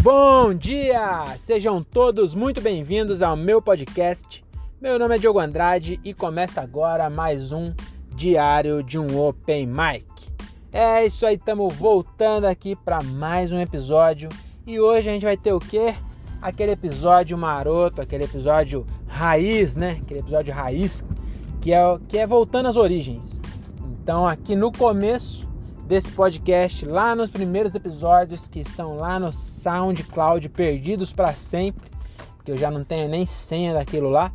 Bom dia! Sejam todos muito bem-vindos ao meu podcast. Meu nome é Diogo Andrade e começa agora mais um diário de um Open Mic. É isso aí, estamos voltando aqui para mais um episódio e hoje a gente vai ter o quê? Aquele episódio maroto, aquele episódio raiz, né? Aquele episódio raiz que é, que é voltando às origens. Então, aqui no começo desse podcast, lá nos primeiros episódios que estão lá no SoundCloud, perdidos para sempre, que eu já não tenho nem senha daquilo lá.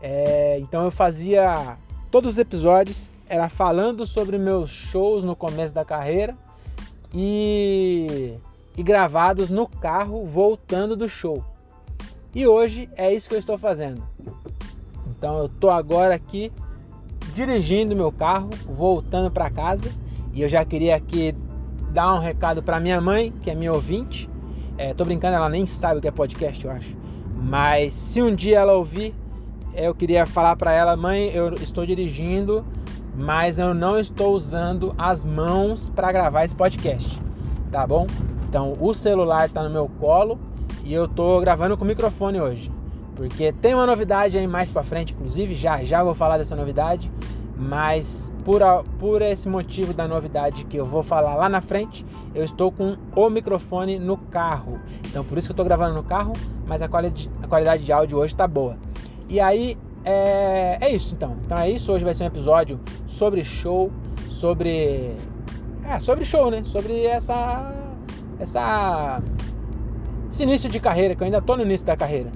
É, então eu fazia todos os episódios era falando sobre meus shows no começo da carreira e, e gravados no carro voltando do show. E hoje é isso que eu estou fazendo. Então eu tô agora aqui dirigindo meu carro, voltando para casa e eu já queria aqui dar um recado para minha mãe, que é minha ouvinte. É, tô brincando, ela nem sabe o que é podcast, eu acho. Mas se um dia ela ouvir, eu queria falar para ela, mãe, eu estou dirigindo, mas eu não estou usando as mãos para gravar esse podcast, tá bom? Então o celular está no meu colo e eu tô gravando com o microfone hoje, porque tem uma novidade aí mais para frente, inclusive já já vou falar dessa novidade, mas por, a, por esse motivo da novidade que eu vou falar lá na frente, eu estou com o microfone no carro. Então por isso que eu estou gravando no carro, mas a qualidade, a qualidade de áudio hoje está boa. E aí é, é isso então. Então é isso. Hoje vai ser um episódio sobre show, sobre. É, sobre show, né? Sobre essa. Essa. Esse início de carreira, que eu ainda tô no início da carreira.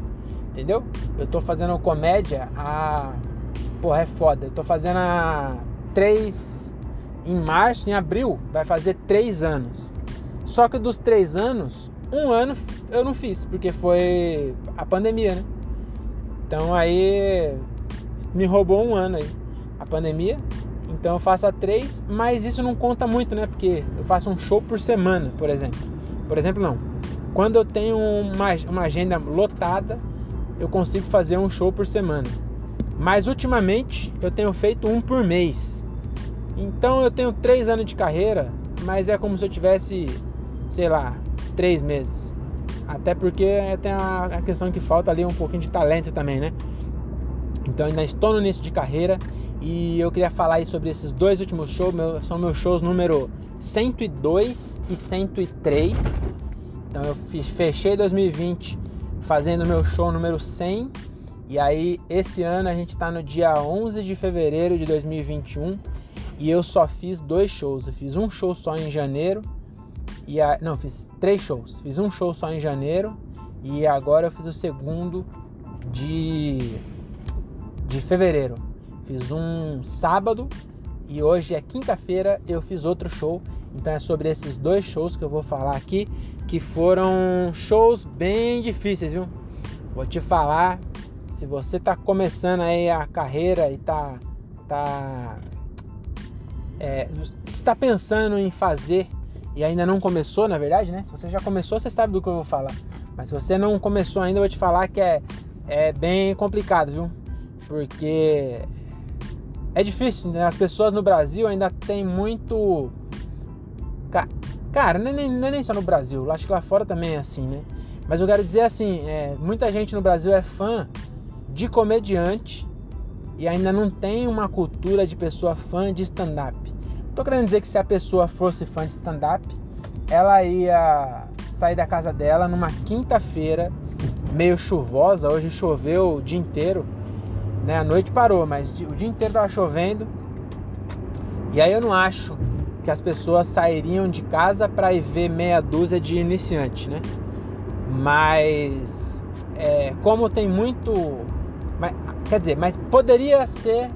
Entendeu? Eu tô fazendo comédia a. Porra, é foda. Eu tô fazendo a três em março, em abril, vai fazer três anos. Só que dos três anos, um ano eu não fiz, porque foi a pandemia, né? Então aí me roubou um ano aí, a pandemia. Então eu faço a três, mas isso não conta muito, né? Porque eu faço um show por semana, por exemplo. Por exemplo, não. Quando eu tenho uma, uma agenda lotada, eu consigo fazer um show por semana. Mas ultimamente eu tenho feito um por mês. Então eu tenho três anos de carreira, mas é como se eu tivesse, sei lá, três meses. Até porque tem a questão que falta ali um pouquinho de talento também, né? Então ainda estou no início de carreira e eu queria falar aí sobre esses dois últimos shows, meu, são meus shows número 102 e 103. Então eu fechei 2020 fazendo meu show número 100 e aí, esse ano a gente está no dia 11 de fevereiro de 2021 e eu só fiz dois shows. Eu fiz um show só em janeiro e a, não, fiz três shows. Fiz um show só em janeiro e agora eu fiz o segundo de de fevereiro. Fiz um sábado e hoje é quinta-feira eu fiz outro show. Então é sobre esses dois shows que eu vou falar aqui, que foram shows bem difíceis, viu? Vou te falar se você está começando aí a carreira e tá, tá é, se está pensando em fazer e ainda não começou, na verdade, né? Se você já começou, você sabe do que eu vou falar. Mas se você não começou ainda, eu vou te falar que é, é bem complicado, viu? Porque é difícil, né? As pessoas no Brasil ainda tem muito. Cara, não é, nem, não é nem só no Brasil, acho que lá fora também é assim, né? Mas eu quero dizer assim, é, muita gente no Brasil é fã de comediante e ainda não tem uma cultura de pessoa fã de stand-up. Tô querendo dizer que se a pessoa fosse fã de stand-up, ela ia sair da casa dela numa quinta-feira, meio chuvosa, hoje choveu o dia inteiro, né? A noite parou, mas o dia inteiro tava chovendo. E aí eu não acho que as pessoas sairiam de casa para ir ver meia dúzia de iniciante, né? Mas é, como tem muito mas, quer dizer, mas poderia ser.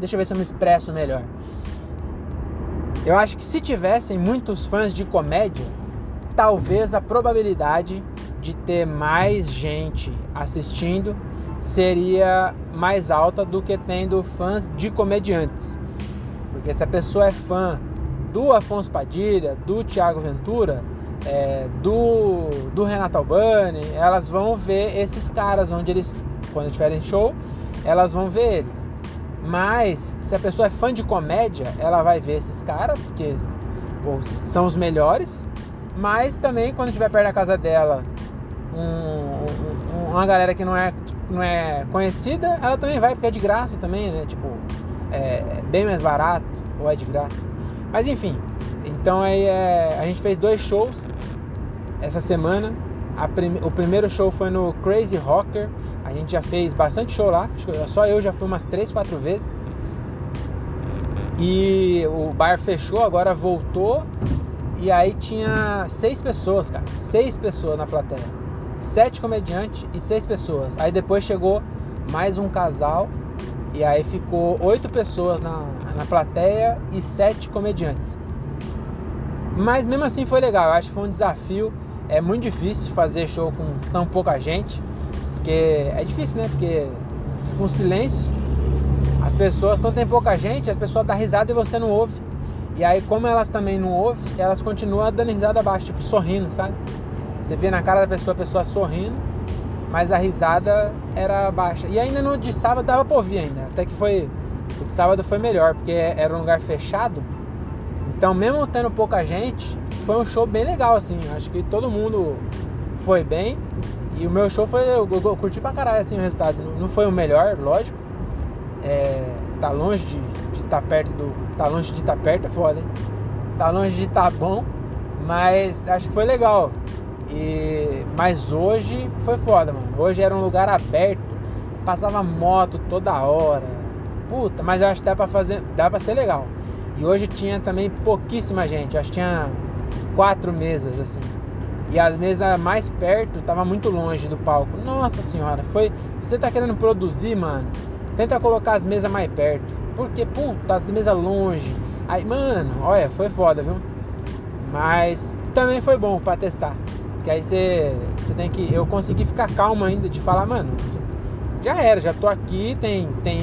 Deixa eu ver se eu me expresso melhor. Eu acho que se tivessem muitos fãs de comédia, talvez a probabilidade de ter mais gente assistindo seria mais alta do que tendo fãs de comediantes. Porque se a pessoa é fã do Afonso Padilha, do Tiago Ventura, é, do, do Renato Albani, elas vão ver esses caras onde eles quando tiverem show, elas vão ver eles. Mas se a pessoa é fã de comédia, ela vai ver esses caras, porque pô, são os melhores. Mas também quando estiver perto da casa dela um, um, uma galera que não é, não é conhecida, ela também vai porque é de graça também, né? Tipo, é bem mais barato ou é de graça. Mas enfim, então aí é, a gente fez dois shows essa semana. Prim, o primeiro show foi no Crazy Rocker. A gente já fez bastante show lá. Só eu já fui umas 3, 4 vezes. E o bar fechou, agora voltou. E aí tinha seis pessoas, cara. Seis pessoas na plateia. Sete comediantes e seis pessoas. Aí depois chegou mais um casal. E aí ficou oito pessoas na, na plateia e sete comediantes. Mas mesmo assim foi legal. Eu acho que foi um desafio. É muito difícil fazer show com tão pouca gente. Porque é difícil, né? Porque fica um silêncio. As pessoas, quando tem pouca gente, as pessoas dão risada e você não ouve. E aí, como elas também não ouvem, elas continuam dando risada abaixo, tipo sorrindo, sabe? Você vê na cara da pessoa a pessoa sorrindo, mas a risada era baixa. E ainda no de sábado dava pra ouvir ainda. Até que foi. O de sábado foi melhor, porque era um lugar fechado. Então, mesmo tendo pouca gente, foi um show bem legal, assim. Acho que todo mundo foi bem. E o meu show foi. Eu, eu, eu curti pra caralho assim, o resultado. Não foi o melhor, lógico. É, tá longe de estar tá perto do. Tá longe de estar tá perto, é foda, hein? Tá longe de estar tá bom. Mas acho que foi legal. E, mas hoje foi foda, mano. Hoje era um lugar aberto. Passava moto toda hora. Puta, mas eu acho que dá pra fazer. Dá pra ser legal. E hoje tinha também pouquíssima gente, acho que tinha quatro mesas assim. E as mesas mais perto tava muito longe do palco. Nossa senhora, foi. Você tá querendo produzir, mano? Tenta colocar as mesas mais perto. Porque, puta, as mesas longe. Aí, mano, olha, foi foda, viu? Mas também foi bom para testar. Que aí você, você tem que. Eu consegui ficar calmo ainda de falar, mano, já era, já tô aqui, tem, tem,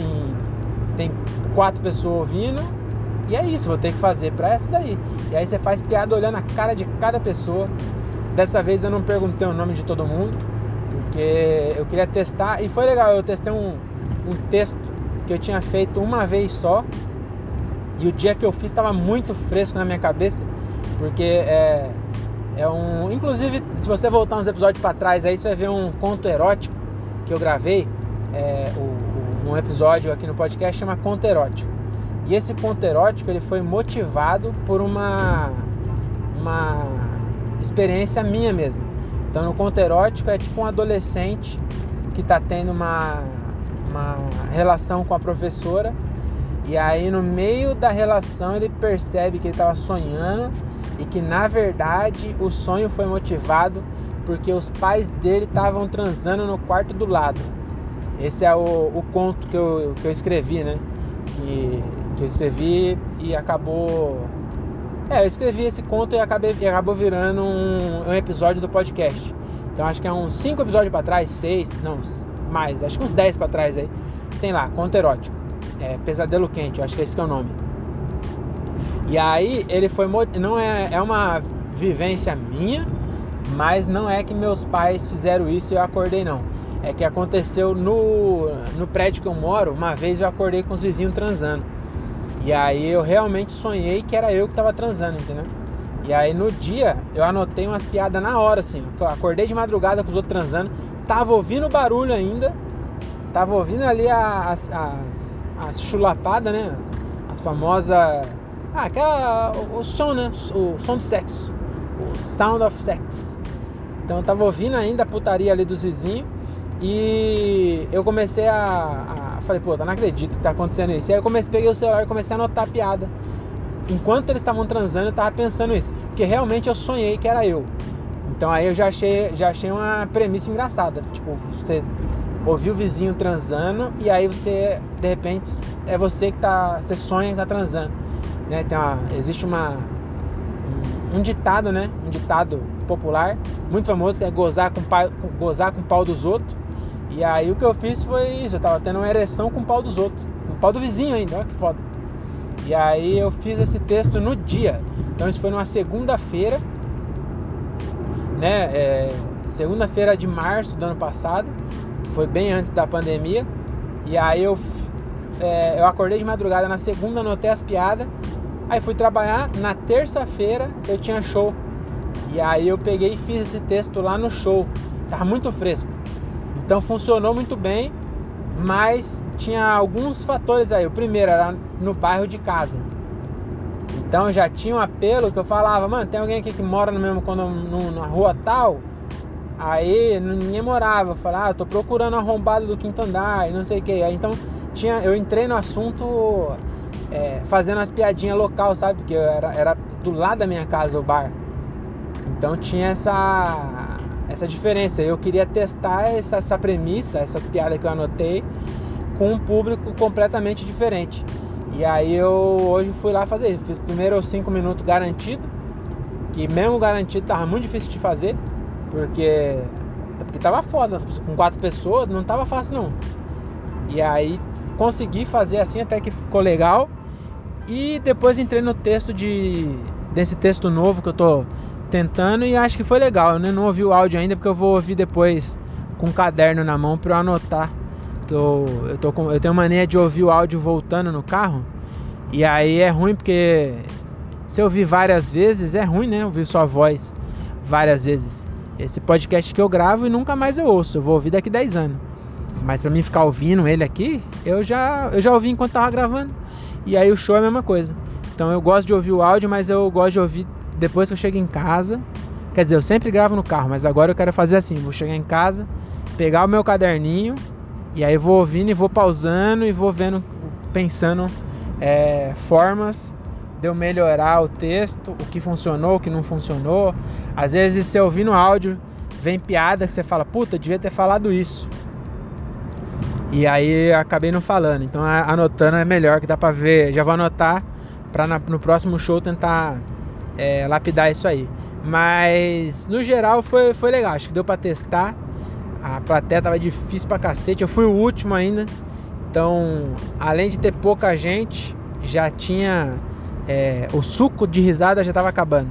tem quatro pessoas ouvindo e é isso, vou ter que fazer para essas aí. E aí você faz piada olhando a cara de cada pessoa. Dessa vez eu não perguntei o nome de todo mundo, porque eu queria testar e foi legal. Eu testei um, um texto que eu tinha feito uma vez só. E o dia que eu fiz estava muito fresco na minha cabeça, porque é, é um. Inclusive, se você voltar uns episódios para trás aí, você vai ver um conto erótico que eu gravei. É, o, o, um episódio aqui no podcast chama Conto Erótico. E esse conto erótico ele foi motivado por uma, uma experiência minha mesmo. Então no conto erótico é tipo um adolescente que está tendo uma, uma relação com a professora e aí no meio da relação ele percebe que ele estava sonhando e que na verdade o sonho foi motivado porque os pais dele estavam transando no quarto do lado. Esse é o, o conto que eu, que eu escrevi, né? Que que eu escrevi e acabou. É, eu escrevi esse conto e, acabei, e acabou virando um, um, episódio do podcast. Então acho que é uns 5 episódios para trás, 6, não, mais, acho que uns 10 para trás aí. Tem lá, conto erótico. É, Pesadelo Quente, acho que esse que é o nome. E aí ele foi. Não é, é uma vivência minha, mas não é que meus pais fizeram isso e eu acordei não. É que aconteceu no, no prédio que eu moro, uma vez eu acordei com os vizinhos transando. E aí eu realmente sonhei que era eu que tava transando, entendeu? E aí no dia eu anotei umas piadas na hora, assim. Eu acordei de madrugada com os outros transando, tava ouvindo barulho ainda, tava ouvindo ali as, as, as chulapadas, né? As, as famosas. Ah, aquela. O, o, som, né? O som do sexo. O sound of sex. Então eu tava ouvindo ainda a putaria ali dos vizinhos. E eu comecei a, a falei, pô, não acredito que tá acontecendo isso. E aí eu comecei, peguei o celular e comecei a anotar a piada. Enquanto eles estavam transando, eu tava pensando isso. Porque realmente eu sonhei que era eu. Então aí eu já achei, já achei uma premissa engraçada. Tipo, você ouviu o vizinho transando e aí você, de repente, é você que tá. Você sonha que tá transando. Né? Então, existe uma. Um, um ditado, né? Um ditado popular muito famoso que é gozar com, pai, gozar com o pau dos outros. E aí o que eu fiz foi isso, eu tava tendo uma ereção com o pau dos outros. Com o pau do vizinho ainda, olha que foda. E aí eu fiz esse texto no dia. Então isso foi numa segunda-feira, né? É, segunda-feira de março do ano passado, que foi bem antes da pandemia. E aí eu, é, eu acordei de madrugada na segunda, anotei as piadas. Aí fui trabalhar, na terça-feira eu tinha show E aí eu peguei e fiz esse texto lá no show. Tava muito fresco. Então funcionou muito bem, mas tinha alguns fatores aí. O primeiro era no bairro de casa. Então já tinha um apelo que eu falava, mano, tem alguém aqui que mora no mesmo na rua tal. Aí ninguém morava. Eu falava, ah, tô procurando arrombado do quinto andar e não sei o que. Então tinha, eu entrei no assunto é, fazendo as piadinhas local, sabe? Porque era, era do lado da minha casa o bar. Então tinha essa, essa diferença. Eu queria testar essa, essa premissa, essas piadas que eu anotei, com um público completamente diferente. E aí eu hoje fui lá fazer. Fiz primeiro cinco minutos garantido, que mesmo garantido tava muito difícil de fazer, porque porque tava foda, com quatro pessoas não tava fácil não. E aí consegui fazer assim até que ficou legal. E depois entrei no texto de desse texto novo que eu tô tentando e acho que foi legal. Eu não ouvi o áudio ainda porque eu vou ouvir depois com um caderno na mão para eu anotar. Que eu, eu, tô com, eu tenho mania de ouvir o áudio voltando no carro. E aí é ruim porque se eu ouvir várias vezes, é ruim, né? Ouvir sua voz várias vezes. Esse podcast que eu gravo e nunca mais eu ouço. Eu vou ouvir daqui 10 anos. Mas para mim ficar ouvindo ele aqui, eu já, eu já ouvi enquanto tava gravando. E aí o show é a mesma coisa. Então eu gosto de ouvir o áudio, mas eu gosto de ouvir depois que eu chego em casa. Quer dizer, eu sempre gravo no carro, mas agora eu quero fazer assim: vou chegar em casa, pegar o meu caderninho, e aí vou ouvindo e vou pausando e vou vendo, pensando é, formas de eu melhorar o texto, o que funcionou, o que não funcionou. Às vezes você ouvindo áudio, vem piada que você fala, puta, devia ter falado isso. E aí acabei não falando. Então anotando é melhor, que dá pra ver. Já vou anotar pra no próximo show tentar é, lapidar isso aí. Mas no geral foi, foi legal, acho que deu pra testar. A plateia tava difícil pra cacete, eu fui o último ainda. Então, além de ter pouca gente, já tinha. É, o suco de risada já tava acabando.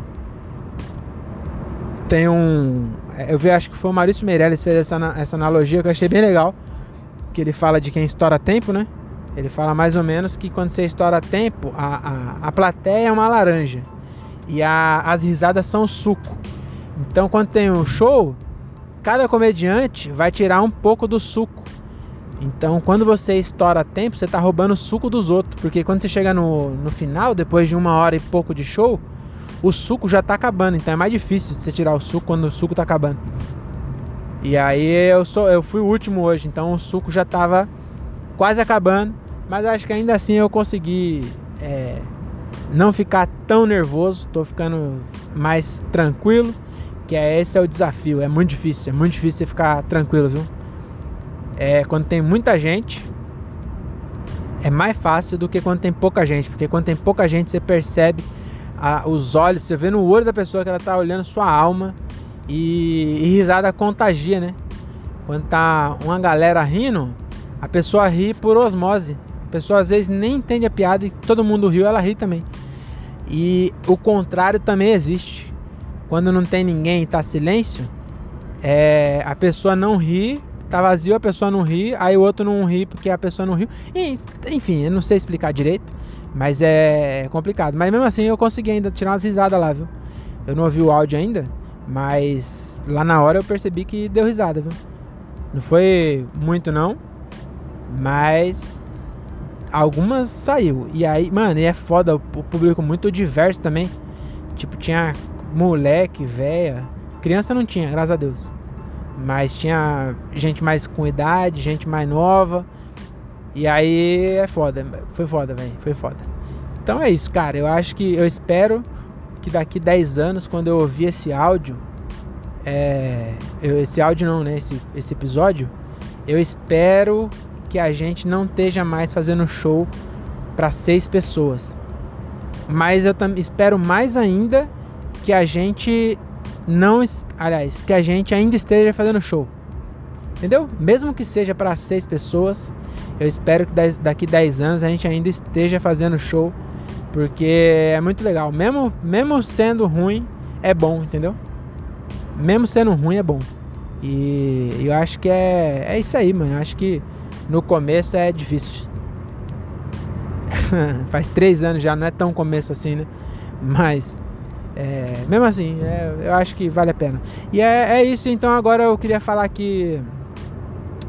Tem um. Eu vi, acho que foi o Maurício Meirelles que fez essa, essa analogia que eu achei bem legal. Que ele fala de quem estoura tempo, né? Ele fala mais ou menos que quando você estoura tempo, a, a, a plateia é uma laranja e a, as risadas são suco. Então, quando tem um show, cada comediante vai tirar um pouco do suco. Então, quando você estoura tempo, você está roubando o suco dos outros. Porque quando você chega no, no final, depois de uma hora e pouco de show, o suco já está acabando. Então é mais difícil você tirar o suco quando o suco está acabando. E aí eu, sou, eu fui o último hoje, então o suco já estava quase acabando. Mas acho que ainda assim eu consegui é, não ficar tão nervoso, tô ficando mais tranquilo, que é esse é o desafio, é muito difícil, é muito difícil você ficar tranquilo, viu? É quando tem muita gente, é mais fácil do que quando tem pouca gente, porque quando tem pouca gente você percebe a, os olhos, você vê no olho da pessoa que ela tá olhando sua alma e, e risada contagia, né? Quando tá uma galera rindo, a pessoa ri por osmose. Pessoa às vezes nem entende a piada e todo mundo riu, ela ri também. E o contrário também existe. Quando não tem ninguém e tá silêncio, é, a pessoa não ri, tá vazio, a pessoa não ri, aí o outro não ri porque a pessoa não riu. E, enfim, eu não sei explicar direito, mas é complicado. Mas mesmo assim eu consegui ainda tirar umas risadas lá, viu? Eu não ouvi o áudio ainda, mas lá na hora eu percebi que deu risada, viu? Não foi muito não, mas algumas saiu. E aí, mano, e é foda, o público muito diverso também. Tipo, tinha moleque, véia. Criança não tinha, graças a Deus. Mas tinha gente mais com idade, gente mais nova. E aí é foda. Foi foda, velho. Foi foda. Então é isso, cara. Eu acho que. Eu espero que daqui 10 anos, quando eu ouvir esse áudio. É, esse áudio não, né? Esse, esse episódio. Eu espero que a gente não esteja mais fazendo show para seis pessoas. Mas eu espero mais ainda que a gente não, aliás, que a gente ainda esteja fazendo show. Entendeu? Mesmo que seja para seis pessoas, eu espero que daqui 10 anos a gente ainda esteja fazendo show, porque é muito legal. Mesmo, mesmo sendo ruim, é bom, entendeu? Mesmo sendo ruim, é bom. E eu acho que é, é isso aí, mano. Eu acho que no começo é difícil. Faz três anos já, não é tão começo assim, né? Mas É, mesmo assim, é, eu acho que vale a pena. E é, é isso, então agora eu queria falar que.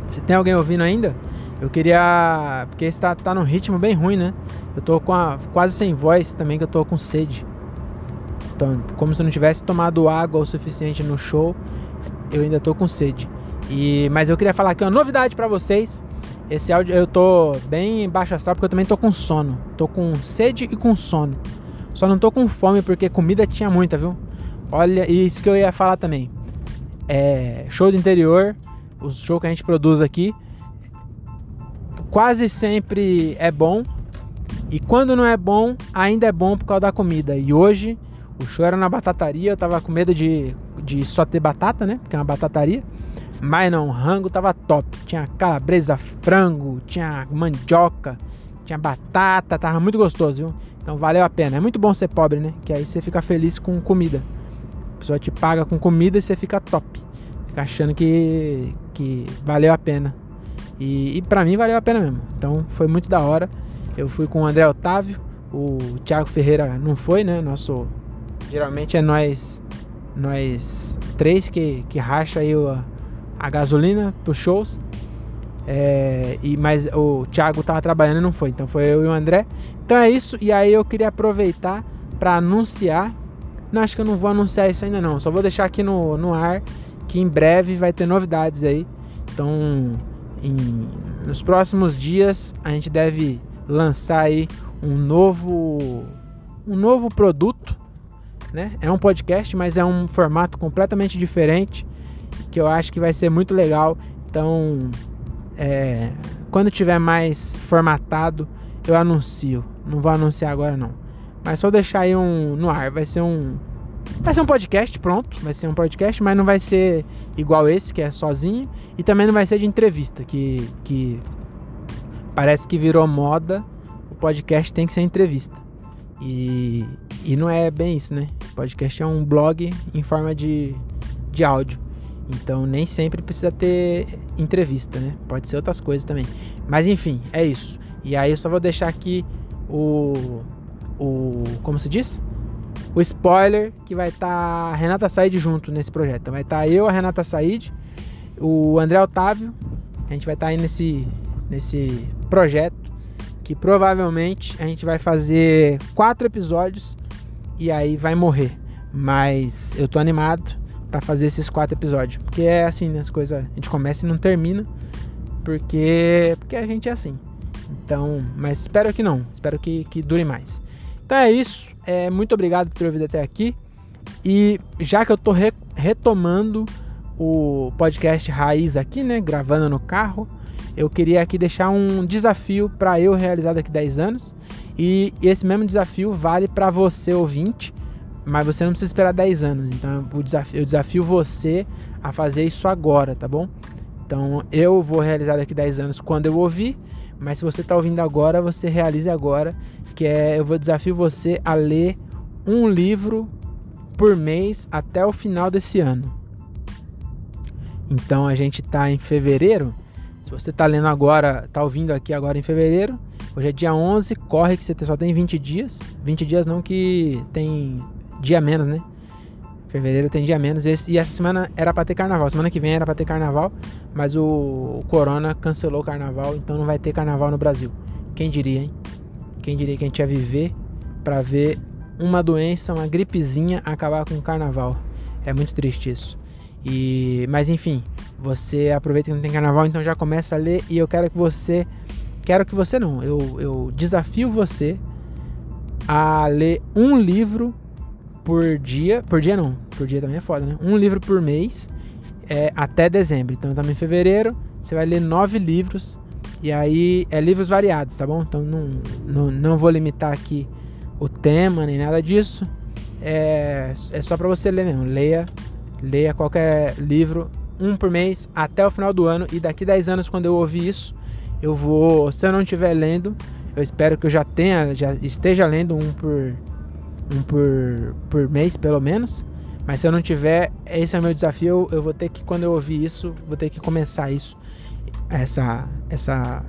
Se tem alguém ouvindo ainda, eu queria. Porque está tá num ritmo bem ruim, né? Eu tô com a, quase sem voz também, que eu tô com sede. Então, como se eu não tivesse tomado água o suficiente no show, eu ainda tô com sede. E, mas eu queria falar aqui uma novidade para vocês. Esse áudio eu tô bem baixo astral porque eu também tô com sono. Tô com sede e com sono. Só não tô com fome porque comida tinha muita, viu? Olha, isso que eu ia falar também. É, show do interior, os shows que a gente produz aqui, quase sempre é bom. E quando não é bom, ainda é bom por causa da comida. E hoje, o show era na batataria, eu tava com medo de, de só ter batata, né? Porque é uma batataria. Mas não, rango tava top. Tinha calabresa, frango, tinha mandioca, tinha batata, tava muito gostoso, viu? Então valeu a pena. É muito bom ser pobre, né? Que aí você fica feliz com comida. A pessoa te paga com comida e você fica top. Fica achando que, que valeu a pena. E, e pra mim valeu a pena mesmo. Então foi muito da hora. Eu fui com o André Otávio. O Thiago Ferreira não foi, né? Nosso. Geralmente é nós. Nós três que, que racha aí o a gasolina pros shows. É, e, mas o Thiago tava trabalhando e não foi, então foi eu e o André. Então é isso, e aí eu queria aproveitar para anunciar. Não, acho que eu não vou anunciar isso ainda não, só vou deixar aqui no, no ar que em breve vai ter novidades aí. Então, em, nos próximos dias a gente deve lançar aí um novo um novo produto, né? É um podcast, mas é um formato completamente diferente que eu acho que vai ser muito legal. Então, é, quando tiver mais formatado, eu anuncio. Não vou anunciar agora não. Mas só deixar aí um no ar. Vai ser um vai ser um podcast, pronto. Vai ser um podcast, mas não vai ser igual esse que é sozinho e também não vai ser de entrevista, que que parece que virou moda. O podcast tem que ser entrevista. E, e não é bem isso, né? O podcast é um blog em forma de, de áudio. Então nem sempre precisa ter entrevista, né? Pode ser outras coisas também. Mas enfim, é isso. E aí eu só vou deixar aqui o. o como se diz? O spoiler que vai estar tá a Renata Said junto nesse projeto. Vai estar tá eu, a Renata Said, o André Otávio. A gente vai estar tá aí nesse, nesse projeto. Que provavelmente a gente vai fazer quatro episódios e aí vai morrer. Mas eu tô animado para fazer esses quatro episódios. Porque é assim, né, as coisas. A gente começa e não termina. Porque, porque a gente é assim. Então, mas espero que não. Espero que, que dure mais. Então é isso. É, muito obrigado por ter ouvido até aqui. E já que eu tô re retomando o podcast Raiz aqui, né? Gravando no carro. Eu queria aqui deixar um desafio para eu realizar daqui 10 anos. E esse mesmo desafio vale para você ouvinte mas você não precisa esperar 10 anos. Então eu desafio, eu desafio você a fazer isso agora, tá bom? Então eu vou realizar daqui 10 anos quando eu ouvir. Mas se você está ouvindo agora, você realize agora. Que é eu vou desafio você a ler um livro por mês até o final desse ano. Então a gente está em fevereiro. Se você está lendo agora, está ouvindo aqui agora em fevereiro, hoje é dia 11, corre que você só tem 20 dias. 20 dias não que tem dia menos, né? Fevereiro tem dia menos. Esse, e essa semana era pra ter carnaval. Semana que vem era pra ter carnaval. Mas o, o Corona cancelou o carnaval. Então não vai ter carnaval no Brasil. Quem diria, hein? Quem diria que a gente ia viver pra ver uma doença, uma gripezinha acabar com o carnaval. É muito triste isso. E, mas enfim, você aproveita que não tem carnaval, então já começa a ler e eu quero que você, quero que você não, eu, eu desafio você a ler um livro por dia. Por dia não, por dia também é foda, né? Um livro por mês é, até dezembro. Então também em fevereiro você vai ler nove livros. E aí é livros variados, tá bom? Então não, não, não vou limitar aqui o tema nem nada disso. É, é só para você ler mesmo. Leia, leia qualquer livro, um por mês, até o final do ano. E daqui 10 anos, quando eu ouvir isso, eu vou. Se eu não estiver lendo, eu espero que eu já tenha, já esteja lendo um por um por, por mês, pelo menos. Mas se eu não tiver, esse é o meu desafio. Eu vou ter que, quando eu ouvir isso, vou ter que começar isso. Essa. Essa.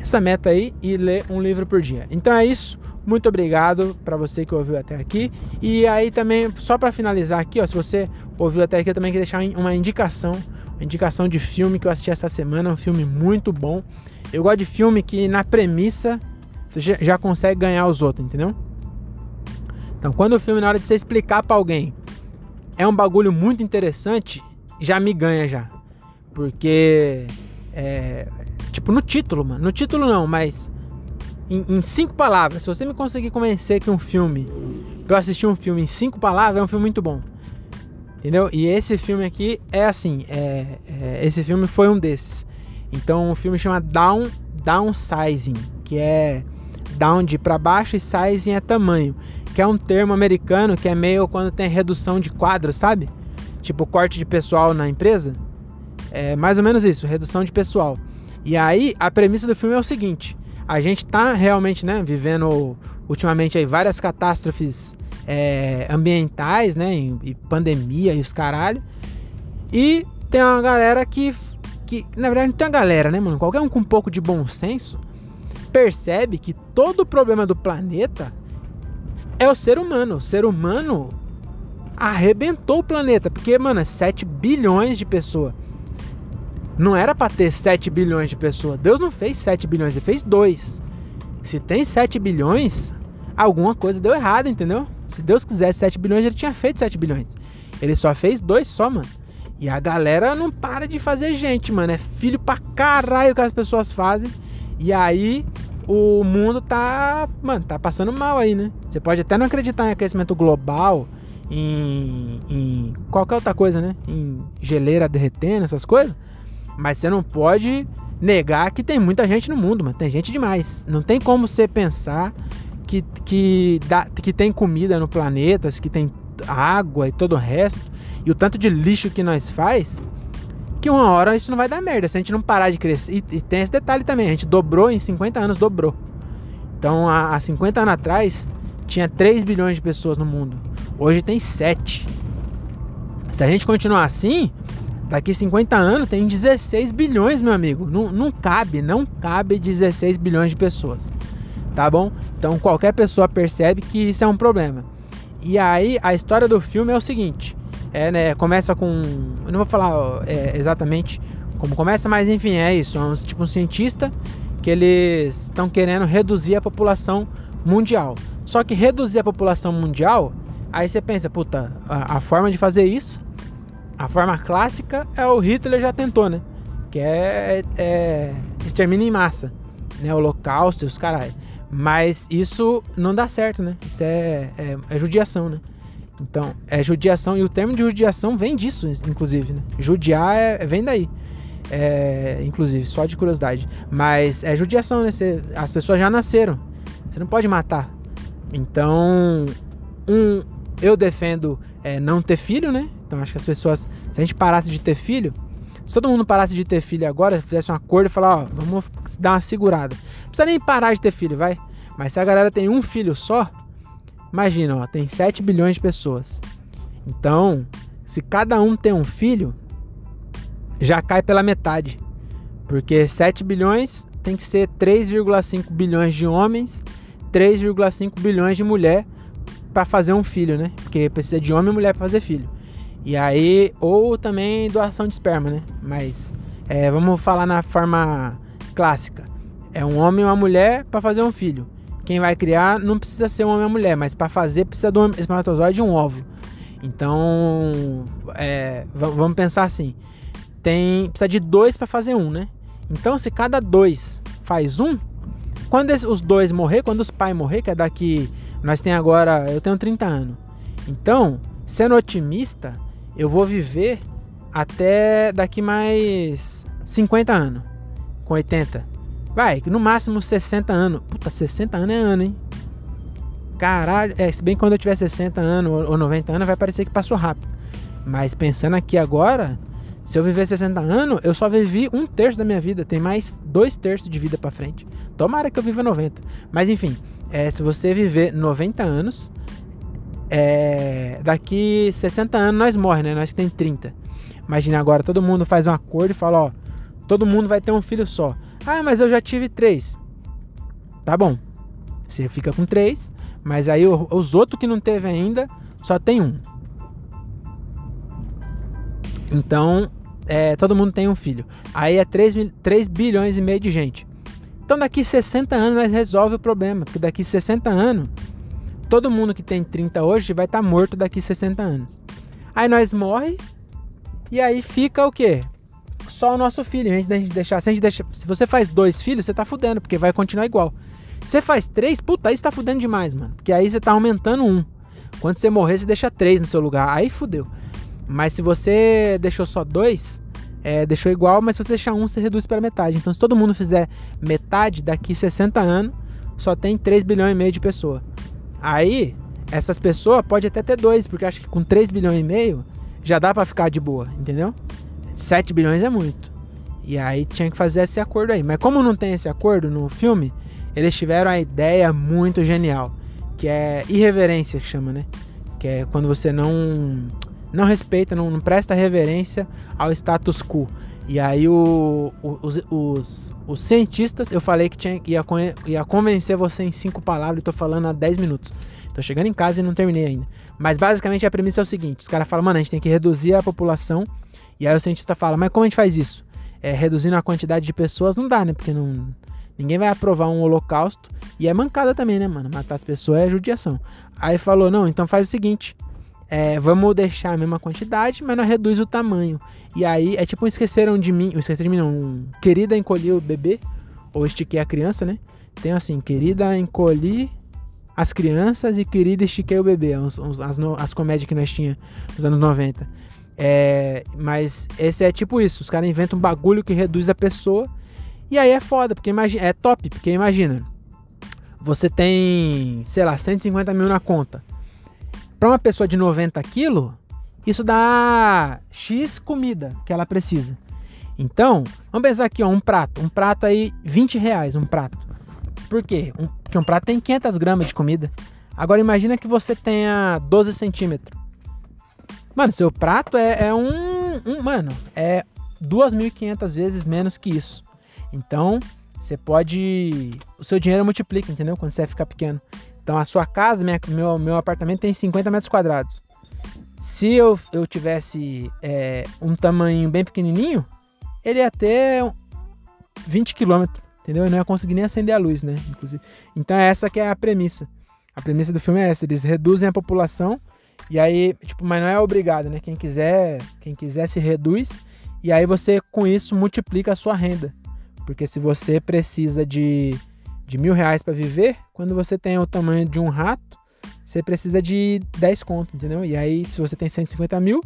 essa meta aí e ler um livro por dia. Então é isso. Muito obrigado para você que ouviu até aqui. E aí também, só para finalizar aqui, ó, se você ouviu até aqui, eu também queria deixar uma indicação, uma indicação de filme que eu assisti essa semana, um filme muito bom. Eu gosto de filme que na premissa você já consegue ganhar os outros, entendeu? Então, quando o filme na hora de você explicar para alguém é um bagulho muito interessante, já me ganha já. Porque é, tipo no título, mano. No título não, mas em, em, cinco palavras, se você me conseguir convencer que um filme, pra eu assistir um filme em cinco palavras, é um filme muito bom. Entendeu? E esse filme aqui é assim, é, é, esse filme foi um desses. Então o filme chama Down, Downsizing, que é down de para baixo e sizing é tamanho, que é um termo americano que é meio quando tem redução de quadros, sabe? Tipo corte de pessoal na empresa. É mais ou menos isso, redução de pessoal. E aí a premissa do filme é o seguinte: a gente tá realmente, né, vivendo ultimamente aí várias catástrofes é, ambientais, né, e, pandemia e os caralho. E tem uma galera que, que, na verdade, não tem uma galera, né, mano? Qualquer um com um pouco de bom senso percebe que todo o problema do planeta é o ser humano. O ser humano arrebentou o planeta, porque, mano, é 7 bilhões de pessoas. Não era para ter 7 bilhões de pessoas. Deus não fez 7 bilhões, ele fez 2. Se tem 7 bilhões, alguma coisa deu errado, entendeu? Se Deus quisesse 7 bilhões, ele tinha feito 7 bilhões. Ele só fez 2 só, mano. E a galera não para de fazer gente, mano. É filho pra caralho que as pessoas fazem. E aí o mundo tá, mano, tá passando mal aí, né? Você pode até não acreditar em aquecimento global, em, em qualquer outra coisa, né? Em geleira derretendo, essas coisas. Mas você não pode negar que tem muita gente no mundo, mano. Tem gente demais. Não tem como você pensar que, que, dá, que tem comida no planeta, que tem água e todo o resto, e o tanto de lixo que nós faz, que uma hora isso não vai dar merda se a gente não parar de crescer. E, e tem esse detalhe também, a gente dobrou em 50 anos, dobrou. Então há, há 50 anos atrás tinha 3 bilhões de pessoas no mundo. Hoje tem 7. Se a gente continuar assim, Daqui 50 anos tem 16 bilhões, meu amigo. Não, não cabe, não cabe 16 bilhões de pessoas. Tá bom? Então qualquer pessoa percebe que isso é um problema. E aí a história do filme é o seguinte: é, né, começa com. Eu não vou falar é, exatamente como começa, mas enfim, é isso. É um, tipo um cientista que eles estão querendo reduzir a população mundial. Só que reduzir a população mundial, aí você pensa, puta, a, a forma de fazer isso a forma clássica é o Hitler já tentou, né? Que é, é extermínio em massa, né? Holocausto e os caralho. Mas isso não dá certo, né? Isso é, é, é, judiação, né? Então, é judiação, e o termo de judiação vem disso, inclusive, né? Judiar é, vem daí. É, inclusive, só de curiosidade. Mas é judiação, né? As pessoas já nasceram. Você não pode matar. Então, um, eu defendo é, não ter filho, né? Então acho que as pessoas, se a gente parasse de ter filho, se todo mundo parasse de ter filho agora, fizesse um acordo e falar, ó, vamos dar uma segurada. Não precisa nem parar de ter filho, vai. Mas se a galera tem um filho só, imagina, ó, tem 7 bilhões de pessoas. Então, se cada um tem um filho, já cai pela metade. Porque 7 bilhões tem que ser 3,5 bilhões de homens, 3,5 bilhões de mulher para fazer um filho, né? Porque precisa de homem e mulher para fazer filho. E aí, ou também doação de esperma, né? Mas é, vamos falar na forma clássica. É um homem e uma mulher para fazer um filho. Quem vai criar não precisa ser homem uma mulher, mas para fazer precisa de um espermatozoide e um óvulo. Então, é, vamos pensar assim: tem precisa de dois para fazer um, né? Então, se cada dois faz um, quando os dois morrer, quando os pais morrer, que é daqui, nós tem agora, eu tenho 30 anos. Então, sendo otimista, eu vou viver até daqui mais 50 anos. Com 80. Vai, no máximo 60 anos. Puta, 60 anos é ano, hein? Caralho, é, se bem quando eu tiver 60 anos ou 90 anos vai parecer que passou rápido. Mas pensando aqui agora, se eu viver 60 anos, eu só vivi um terço da minha vida. Tem mais dois terços de vida para frente. Tomara que eu viva 90. Mas enfim, é, se você viver 90 anos, é, daqui 60 anos nós morremos, né? Nós que tem 30. Imagina agora, todo mundo faz um acordo e fala, ó, todo mundo vai ter um filho só. Ah, mas eu já tive três. Tá bom. Você fica com três, mas aí os outros que não teve ainda, só tem um. Então, é, todo mundo tem um filho. Aí é 3, 3 bilhões e meio de gente. Então daqui 60 anos nós resolve o problema. Porque daqui 60 anos, todo mundo que tem 30 hoje vai estar tá morto daqui 60 anos. Aí nós morre e aí fica o quê? Só o nosso filho. Gente deixar, se, a gente deixa, se você faz dois filhos, você tá fudendo, porque vai continuar igual. Você faz três, puta, aí você tá fudendo demais, mano. Porque aí você tá aumentando um. Quando você morrer, você deixa três no seu lugar. Aí fudeu. Mas se você deixou só dois, é, deixou igual, mas se você deixar um, você reduz para metade. Então, se todo mundo fizer metade, daqui 60 anos, só tem 3 bilhões e meio de pessoas. Aí, essas pessoas pode até ter dois, porque acho que com 3 bilhões e meio já dá para ficar de boa, entendeu? 7 bilhões é muito. E aí tinha que fazer esse acordo aí. Mas como não tem esse acordo no filme, eles tiveram a ideia muito genial, que é irreverência que chama, né? Que é quando você não não respeita, não, não presta reverência ao status quo. E aí o, o, os, os, os, cientistas, eu falei que tinha, ia, ia convencer você em cinco palavras e tô falando há 10 minutos. Tô chegando em casa e não terminei ainda. Mas basicamente a premissa é o seguinte: os caras falam, mano, a gente tem que reduzir a população. E aí o cientista fala, mas como a gente faz isso? É, reduzindo a quantidade de pessoas não dá, né? Porque não, ninguém vai aprovar um holocausto. E é mancada também, né, mano? Matar as pessoas é judiação. Aí falou, não, então faz o seguinte: é, vamos deixar a mesma quantidade, mas não reduz o tamanho. E aí é tipo esqueceram de mim, esqueceram de mim não, querida encolhi o bebê, ou estiquei a criança, né? Tem assim, querida encolhi as crianças e querida estiquei o bebê, as, as, as comédias que nós tinha nos anos 90. É, mas esse é tipo isso, os caras inventam um bagulho que reduz a pessoa, e aí é foda, porque imagina, é top, porque imagina, você tem, sei lá, 150 mil na conta. Para uma pessoa de 90 quilos, isso dá X comida que ela precisa. Então, vamos pensar aqui, ó, um prato. Um prato aí, 20 reais um prato. Por quê? Um, porque um prato tem 500 gramas de comida. Agora imagina que você tenha 12 centímetros. Mano, seu prato é, é um, um... Mano, é 2.500 vezes menos que isso. Então, você pode... O seu dinheiro multiplica, entendeu? Quando você ficar pequeno. Então a sua casa, minha, meu, meu apartamento tem 50 metros quadrados. Se eu, eu tivesse é, um tamanho bem pequenininho, ele ia ter 20 quilômetros, entendeu? Eu não ia conseguir nem acender a luz, né? Inclusive. Então essa que é a premissa. A premissa do filme é essa, eles reduzem a população e aí, tipo, mas não é obrigado, né? Quem quiser, quem quiser se reduz e aí você com isso multiplica a sua renda. Porque se você precisa de de mil reais para viver, quando você tem o tamanho de um rato, você precisa de 10 conto, entendeu? E aí, se você tem 150 mil,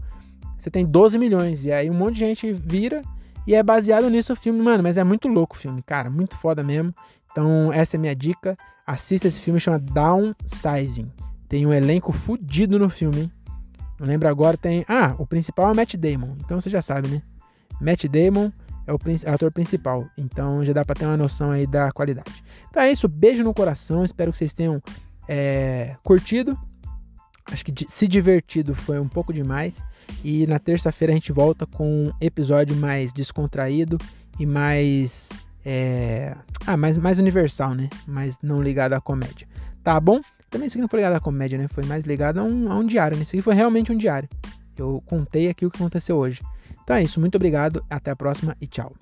você tem 12 milhões. E aí um monte de gente vira e é baseado nisso o filme, mano. Mas é muito louco o filme, cara. Muito foda mesmo. Então, essa é a minha dica. Assista esse filme, chama Downsizing. Tem um elenco fudido no filme, hein? Não lembro agora, tem. Ah, o principal é Matt Damon. Então você já sabe, né? Matt Damon é o ator principal. Então já dá para ter uma noção aí da qualidade. Então é isso, beijo no coração. Espero que vocês tenham é, curtido. Acho que se divertido foi um pouco demais. E na terça-feira a gente volta com um episódio mais descontraído e mais. É... Ah, mais, mais universal, né? Mais não ligado à comédia. Tá bom? Também isso aqui não foi ligado à comédia, né? Foi mais ligado a um, a um diário. Né? Isso aqui foi realmente um diário. Eu contei aqui o que aconteceu hoje. Então é isso, muito obrigado, até a próxima e tchau.